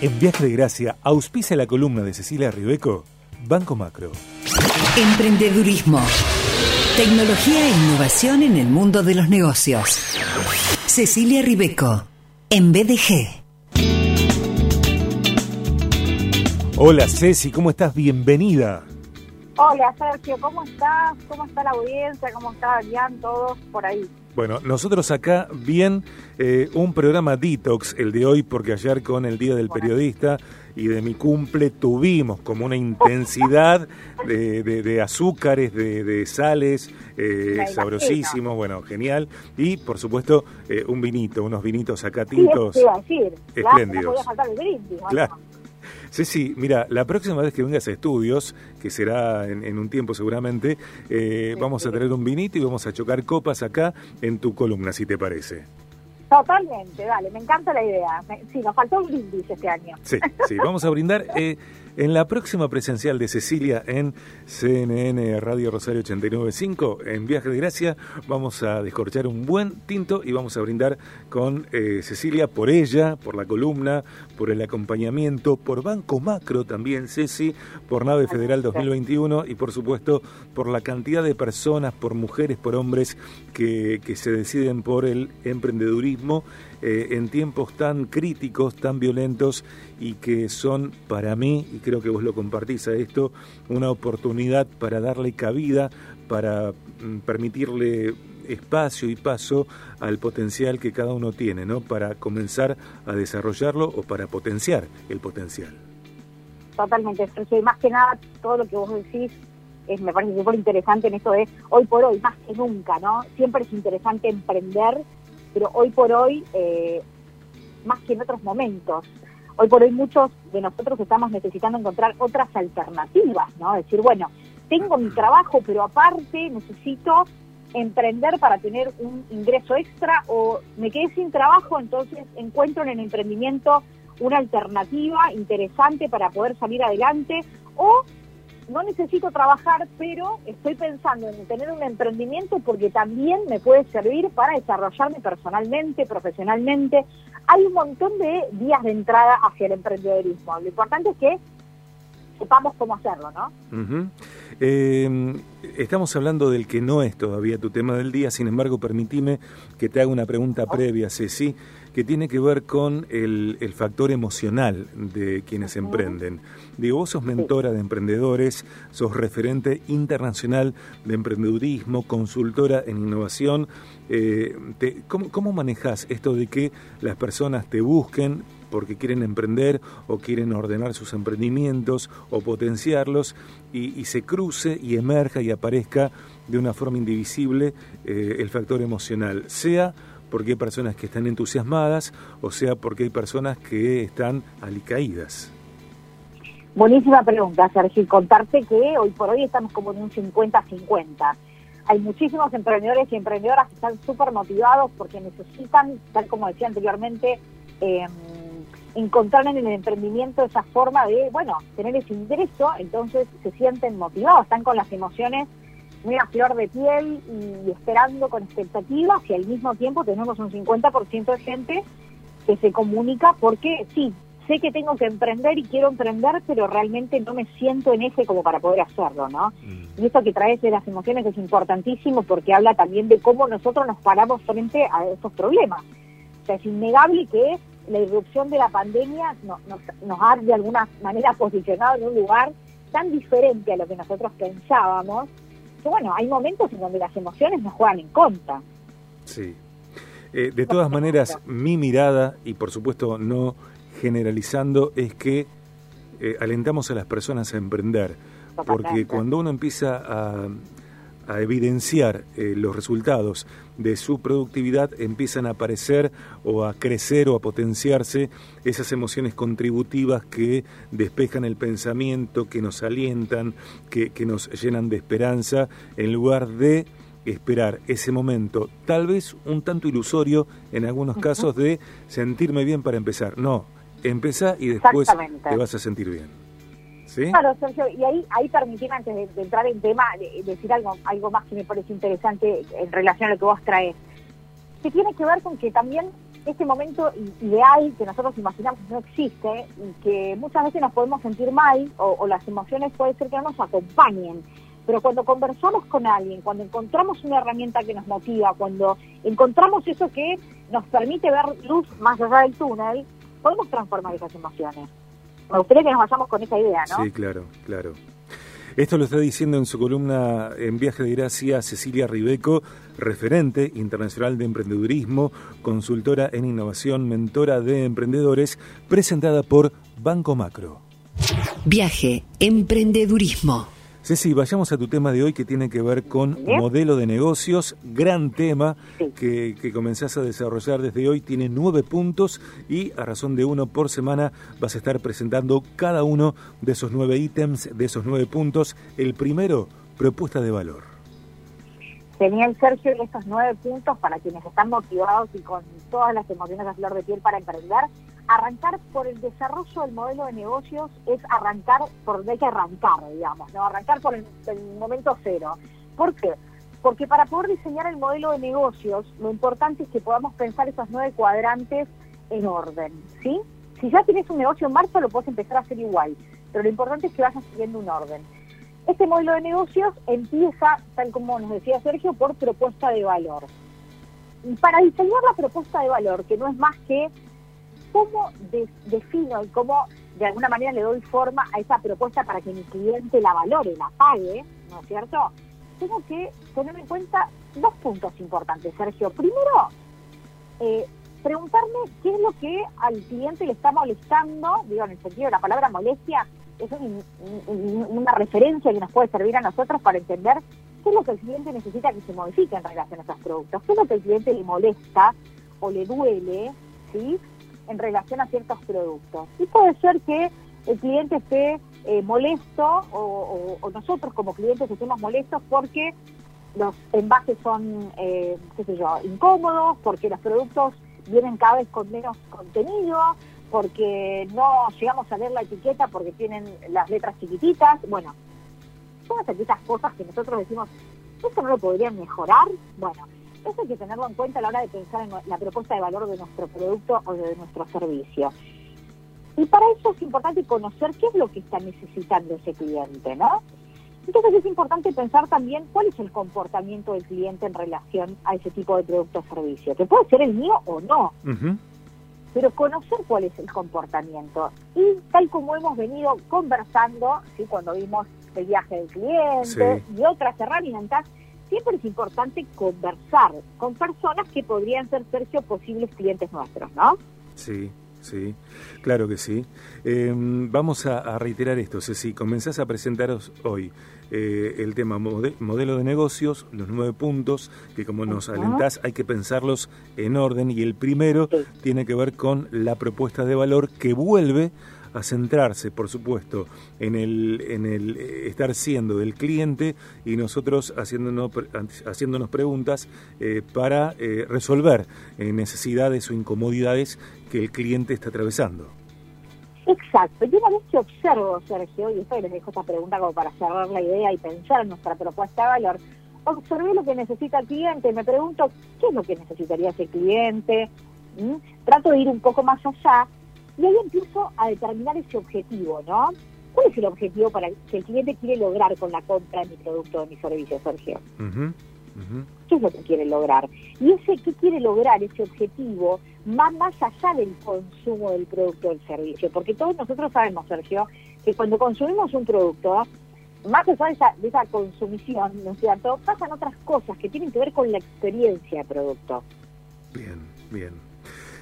En Viaje de Gracia, auspicia la columna de Cecilia Ribeco, Banco Macro. Emprendedurismo. Tecnología e innovación en el mundo de los negocios. Cecilia Ribeco, en BDG. Hola Ceci, ¿cómo estás? Bienvenida. Hola Sergio, ¿cómo estás? ¿Cómo está la audiencia? ¿Cómo está Adrián? Todos por ahí. Bueno, nosotros acá bien eh, un programa detox el de hoy porque ayer con el Día del Periodista y de mi cumple tuvimos como una intensidad de, azúcares, de, sales, eh, sabrosísimos, bueno, genial. Y por supuesto eh, un vinito, unos vinitos acá tintos espléndidos. Claro. Sí, sí, mira, la próxima vez que vengas a estudios, que será en, un tiempo seguramente, eh, vamos a tener un vinito y vamos a chocar copas acá en tu columna, si te parece. Totalmente, dale, me encanta la idea. sí, nos faltó un brindis este año. Sí, sí, vamos a brindar. Eh, en la próxima presencial de Cecilia en CNN Radio Rosario 895, en Viaje de Gracia, vamos a descorchar un buen tinto y vamos a brindar con eh, Cecilia por ella, por la columna, por el acompañamiento, por Banco Macro también, Ceci, por Nave Federal 2021 y por supuesto por la cantidad de personas, por mujeres, por hombres que, que se deciden por el emprendedurismo eh, en tiempos tan críticos, tan violentos y que son para mí, y creo que vos lo compartís a esto, una oportunidad para darle cabida, para mm, permitirle espacio y paso al potencial que cada uno tiene, ¿no? Para comenzar a desarrollarlo o para potenciar el potencial. Totalmente, Sergio, y más que nada todo lo que vos decís es, me parece súper interesante en esto de hoy por hoy, más que nunca, ¿no? Siempre es interesante emprender pero hoy por hoy, eh, más que en otros momentos, hoy por hoy muchos de nosotros estamos necesitando encontrar otras alternativas, ¿no? Decir, bueno, tengo mi trabajo, pero aparte necesito emprender para tener un ingreso extra o me quedé sin trabajo, entonces encuentro en el emprendimiento una alternativa interesante para poder salir adelante o no necesito trabajar, pero estoy pensando en tener un emprendimiento porque también me puede servir para desarrollarme personalmente, profesionalmente. Hay un montón de vías de entrada hacia el emprendedorismo. Lo importante es que sepamos cómo hacerlo, ¿no? Eh, estamos hablando del que no es todavía tu tema del día, sin embargo, permitime que te haga una pregunta oh. previa, Ceci, que tiene que ver con el, factor emocional de quienes emprenden. Digo, vos sos mentora de emprendedores, sos referente internacional de emprendedurismo, consultora en innovación. Eh, ¿cómo, ¿Cómo manejas esto de que las personas te busquen porque quieren emprender o quieren ordenar sus emprendimientos o potenciarlos y, se cruce y emerja y aparezca de una forma indivisible eh, el factor emocional, sea porque hay personas que están entusiasmadas o sea porque hay personas que están alicaídas. Buenísima pregunta, Sergio. Contarte que hoy por hoy estamos como en un 50-50. Hay muchísimos emprendedores y emprendedoras que están súper motivados porque necesitan, tal como decía anteriormente, eh, encontrar en el emprendimiento esa forma de, bueno, tener ese ingreso, entonces se sienten motivados, están con las emociones muy a flor de piel y esperando con expectativas y al mismo tiempo tenemos un 50% de gente que se comunica porque sí, sé que tengo que emprender y quiero emprender, pero realmente no me siento en ese como para poder hacerlo, ¿no? Mm. Y esto que traes de las emociones es importantísimo porque habla también de cómo nosotros nos paramos frente a estos problemas. O sea, es innegable que la irrupción de la pandemia nos, nos ha de alguna manera posicionado en un lugar tan diferente a lo que nosotros pensábamos, que bueno, hay momentos en donde las emociones nos juegan en contra. Sí. Eh, de todas maneras, mi mirada, y por supuesto no generalizando, es que eh, alentamos a las personas a emprender, porque cuando uno empieza a, a evidenciar eh, los resultados de su productividad, empiezan a aparecer o a crecer o a potenciarse esas emociones contributivas que despejan el pensamiento, que nos alientan, que, que nos llenan de esperanza, en lugar de esperar ese momento, tal vez un tanto ilusorio en algunos casos, de sentirme bien para empezar. No, empezá y después te vas a sentir bien. Claro, Sergio, y ahí, ahí permitime antes de, entrar en tema, decir algo, algo más que me parece interesante en relación a lo que vos traes, que tiene que ver con que también este momento ideal que nosotros imaginamos no existe y que muchas veces nos podemos sentir mal o, las emociones puede ser que no nos acompañen. Pero cuando conversamos con alguien, cuando encontramos una herramienta que nos motiva, cuando encontramos eso que nos permite ver luz más allá del túnel, podemos transformar esas emociones. Me gustaría que nos vayamos con esa idea, ¿no? Sí, claro, claro. Esto lo está diciendo en su columna en Viaje de Gracia Cecilia Ribeco, referente internacional de emprendedurismo, consultora en innovación, mentora de emprendedores, presentada por Banco Macro. Viaje, emprendedurismo. Ceci, vayamos a tu tema de hoy que tiene que ver con modelo de negocios, gran tema que, que, comenzás a desarrollar desde hoy, tiene nueve puntos y a razón de uno por semana vas a estar presentando cada uno de esos nueve ítems, de esos nueve puntos. El primero, propuesta de valor. Tenía el Sergio estos nueve puntos para quienes están motivados y con todas las emociones a flor de piel para emprender arrancar por el desarrollo del modelo de negocios es arrancar por donde hay que arrancar, digamos, ¿no? Arrancar por el, momento cero. ¿Por qué? Porque para poder diseñar el modelo de negocios, lo importante es que podamos pensar esos nueve cuadrantes en orden, ¿sí? Si ya tienes un negocio en marcha, lo puedes empezar a hacer igual, pero lo importante es que vayas siguiendo un orden. Este modelo de negocios empieza, tal como nos decía Sergio, por propuesta de valor. Y para diseñar la propuesta de valor, que no es más que cómo defino y cómo de alguna manera le doy forma a esa propuesta para que mi cliente la valore, la pague, ¿no es cierto? Tengo que tener en cuenta dos puntos importantes, Sergio. Primero, eh, preguntarme qué es lo que al cliente le está molestando, digo, en el sentido de la palabra molestia, es una referencia que nos puede servir a nosotros para entender qué es lo que el cliente necesita que se modifique en relación a esos productos, qué es lo que el cliente le molesta o le duele, ¿sí? en relación a ciertos productos. Y puede ser que el cliente esté eh, molesto o, nosotros como clientes estemos molestos porque los envases son, eh, qué sé yo, incómodos, porque los productos vienen cada vez con menos contenido, porque no llegamos a leer la etiqueta porque tienen las letras chiquititas. Bueno, todas aquellas cosas que nosotros decimos, ¿esto no lo podrían mejorar? Bueno, eso hay que tenerlo en cuenta a la hora de pensar en la propuesta de valor de nuestro producto o de nuestro servicio. Y para eso es importante conocer qué es lo que está necesitando ese cliente, ¿no? Entonces es importante pensar también cuál es el comportamiento del cliente en relación a ese tipo de producto o servicio, que puede ser el mío o no. Pero conocer cuál es el comportamiento. Y tal como hemos venido conversando, ¿sí? cuando vimos el viaje del cliente y otras herramientas, siempre es importante conversar con personas que podrían ser, Sergio, posibles clientes nuestros, ¿no? Sí, sí, claro que sí. Em, vamos a, reiterar esto, Ceci. Comenzás a presentaros hoy eh, el tema modelo de negocios, los nueve puntos, que como nos alentás hay que pensarlos en orden y el primero tiene que ver con la propuesta de valor que vuelve a centrarse, por supuesto, en el, en el eh, estar siendo del cliente y nosotros haciéndonos, haciéndonos preguntas eh, para eh, resolver necesidades o incomodidades que el cliente está atravesando. Exacto. Y una vez que observo, Sergio, y esto les dejo esta pregunta como para cerrar la idea y pensar en nuestra propuesta de valor, observé lo que necesita el cliente, me pregunto qué es lo que necesitaría ese cliente, ¿Mm? trato de ir un poco más allá y ahí empiezo a determinar ese objetivo, ¿no? ¿Cuál es el objetivo para que el cliente quiere lograr con la compra de mi producto o de mi servicio, Sergio? ¿Qué es lo que quiere lograr? Y ese qué quiere lograr, ese objetivo, va más allá del consumo del producto o del servicio. Porque todos nosotros sabemos, Sergio, que cuando consumimos un producto, más allá de esa, de esa consumición, ¿no es cierto?, pasan otras cosas que tienen que ver con la experiencia del producto. Bien, bien.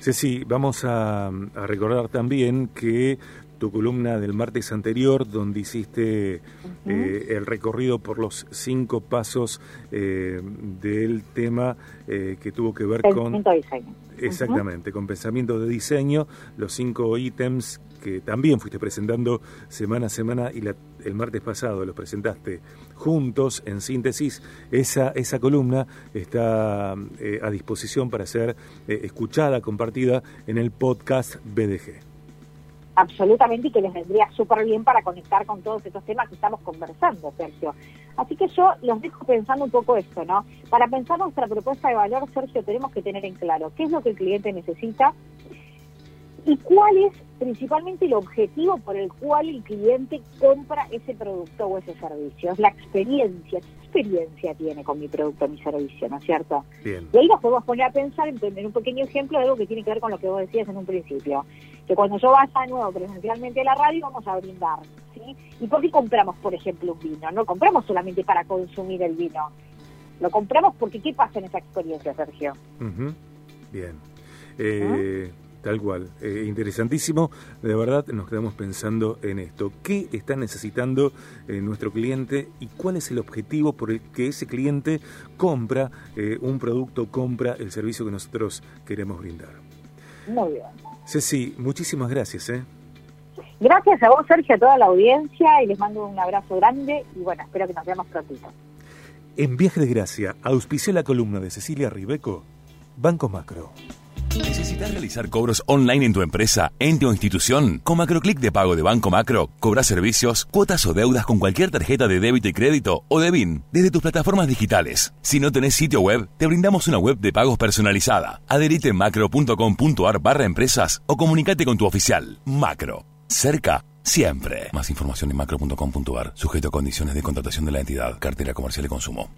Ceci, vamos a, recordar también que tu columna del martes anterior, donde hiciste eh, el recorrido por los cinco pasos eh, del tema eh, que tuvo que ver con... Diseño. Exactamente, con pensamiento de diseño, los cinco ítems que también fuiste presentando semana a semana y el martes pasado los presentaste juntos en síntesis. Esa, esa columna está eh, a disposición para ser eh, escuchada, compartida en el podcast BDG. Absolutamente y que les vendría súper bien para conectar con todos estos temas que estamos conversando, Sergio. Así que yo los dejo pensando un poco esto, ¿no? Para pensar nuestra propuesta de valor, Sergio, tenemos que tener en claro qué es lo que el cliente necesita y cuál es principalmente el objetivo por el cual el cliente compra ese producto o ese servicio. Es la experiencia. ¿Qué experiencia tiene con mi producto o mi servicio? ¿No es cierto? Bien. Y ahí nos podemos poner a pensar en un pequeño ejemplo de algo que tiene que ver con lo que vos decías en un principio. Que cuando yo vaya de nuevo presencialmente a la radio vamos a brindar. ¿sí? ¿Y por qué compramos, por ejemplo, un vino? No compramos solamente para consumir el vino. Lo compramos porque ¿qué pasa en esa experiencia, Sergio? Ujú. Bien. Eh, Tal cual. Eh, interesantísimo. De verdad nos quedamos pensando en esto. ¿Qué está necesitando eh, nuestro cliente y cuál es el objetivo por el que ese cliente compra eh, un producto, compra el servicio que nosotros queremos brindar? Muy bien. Ceci, muchísimas gracias. ¿eh? Gracias a vos, Sergio, a toda la audiencia y les mando un abrazo grande y bueno, espero que nos veamos prontito. En Viaje de Gracia, auspició la columna de Cecilia Ribeco, Banco Macro. ¿Necesitas realizar cobros online en tu empresa, ente o institución? Con MacroClick de pago de Banco Macro, cobras servicios, cuotas o deudas con cualquier tarjeta de débito y crédito o de BIN desde tus plataformas digitales. Si no tenés sitio web, te brindamos una web de pagos personalizada. Adherite macro.com.ar barra empresas o comunicate con tu oficial. Macro. Cerca. Siempre. Más información en macro.com.ar, sujeto a condiciones de contratación de la entidad, cartera comercial y consumo.